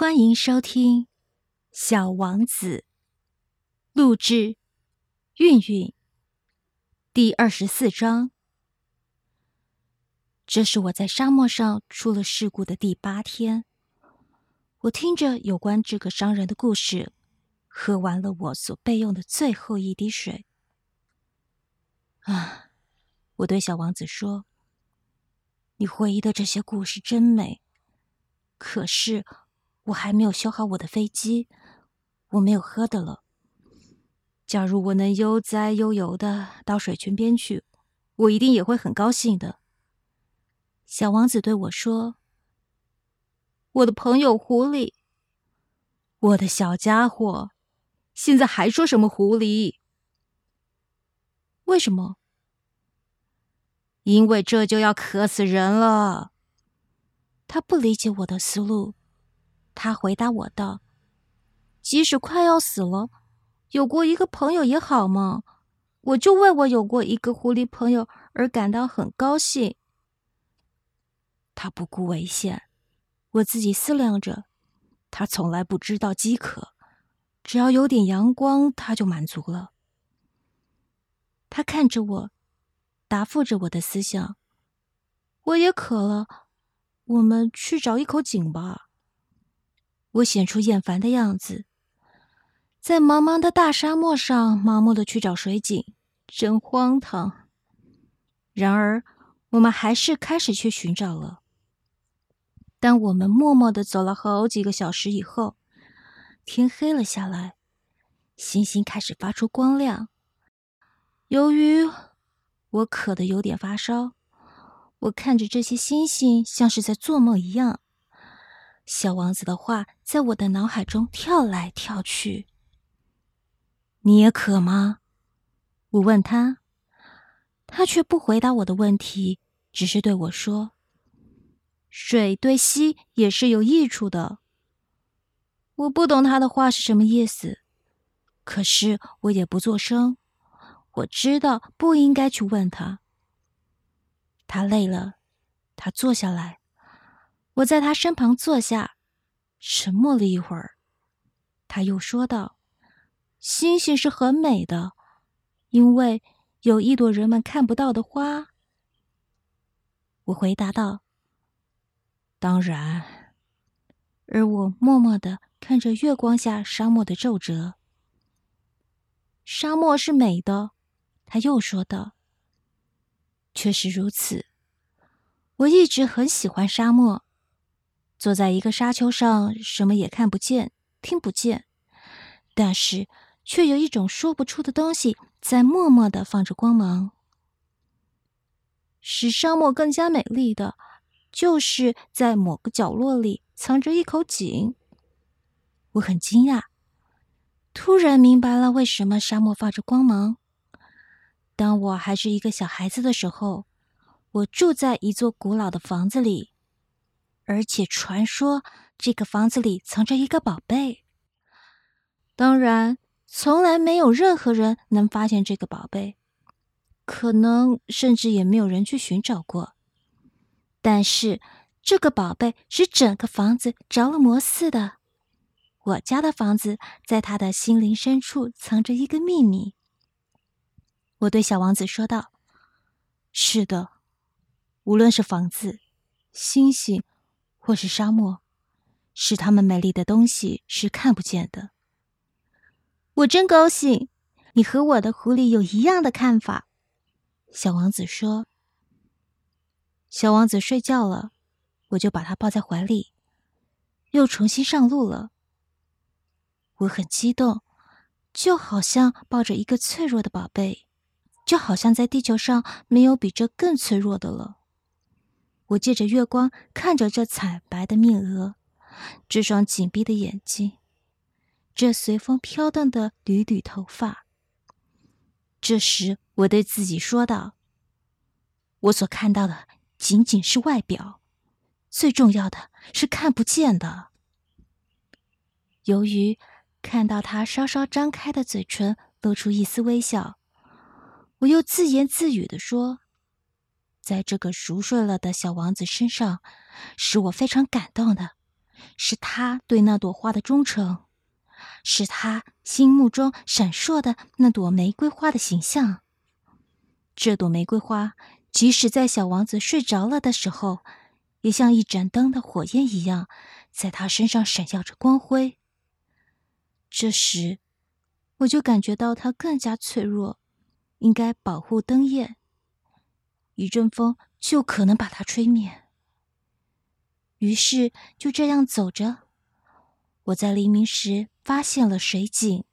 欢迎收听《小王子》，录制韵韵，第二十四章。这是我在沙漠上出了事故的第八天。我听着有关这个商人的故事，喝完了我所备用的最后一滴水。啊，我对小王子说：“你回忆的这些故事真美，可是……”我还没有修好我的飞机，我没有喝的了。假如我能悠哉悠游的到水泉边去，我一定也会很高兴的。小王子对我说：“我的朋友狐狸，我的小家伙，现在还说什么狐狸？为什么？因为这就要渴死人了。”他不理解我的思路。他回答我道：“即使快要死了，有过一个朋友也好嘛。我就为我有过一个狐狸朋友而感到很高兴。”他不顾危险，我自己思量着，他从来不知道饥渴，只要有点阳光，他就满足了。他看着我，答复着我的思想：“我也渴了，我们去找一口井吧。”我显出厌烦的样子，在茫茫的大沙漠上盲目的去找水井，真荒唐。然而，我们还是开始去寻找了。当我们默默的走了好几个小时以后，天黑了下来，星星开始发出光亮。由于我渴得有点发烧，我看着这些星星，像是在做梦一样。小王子的话在我的脑海中跳来跳去。你也渴吗？我问他，他却不回答我的问题，只是对我说：“水对吸也是有益处的。”我不懂他的话是什么意思，可是我也不作声。我知道不应该去问他。他累了，他坐下来。我在他身旁坐下，沉默了一会儿，他又说道：“星星是很美的，因为有一朵人们看不到的花。”我回答道：“当然。”而我默默的看着月光下沙漠的皱褶。沙漠是美的，他又说道：“确实如此，我一直很喜欢沙漠。”坐在一个沙丘上，什么也看不见，听不见，但是却有一种说不出的东西在默默的放着光芒。使沙漠更加美丽的，就是在某个角落里藏着一口井。我很惊讶，突然明白了为什么沙漠发着光芒。当我还是一个小孩子的时候，我住在一座古老的房子里。而且传说这个房子里藏着一个宝贝。当然，从来没有任何人能发现这个宝贝，可能甚至也没有人去寻找过。但是，这个宝贝使整个房子着了魔似的。我家的房子在他的心灵深处藏着一个秘密。我对小王子说道：“是的，无论是房子、星星。”或是沙漠，使它们美丽的东西是看不见的。我真高兴，你和我的狐狸有一样的看法。小王子说：“小王子睡觉了，我就把他抱在怀里，又重新上路了。我很激动，就好像抱着一个脆弱的宝贝，就好像在地球上没有比这更脆弱的了。”我借着月光看着这惨白的面额，这双紧闭的眼睛，这随风飘荡的缕缕头发。这时，我对自己说道：“我所看到的仅仅是外表，最重要的是看不见的。”由于看到他稍稍张开的嘴唇露出一丝微笑，我又自言自语的说。在这个熟睡了的小王子身上，使我非常感动的，是他对那朵花的忠诚，是他心目中闪烁的那朵玫瑰花的形象。这朵玫瑰花，即使在小王子睡着了的时候，也像一盏灯的火焰一样，在他身上闪耀着光辉。这时，我就感觉到他更加脆弱，应该保护灯焰。一阵风就可能把它吹灭。于是就这样走着，我在黎明时发现了水井。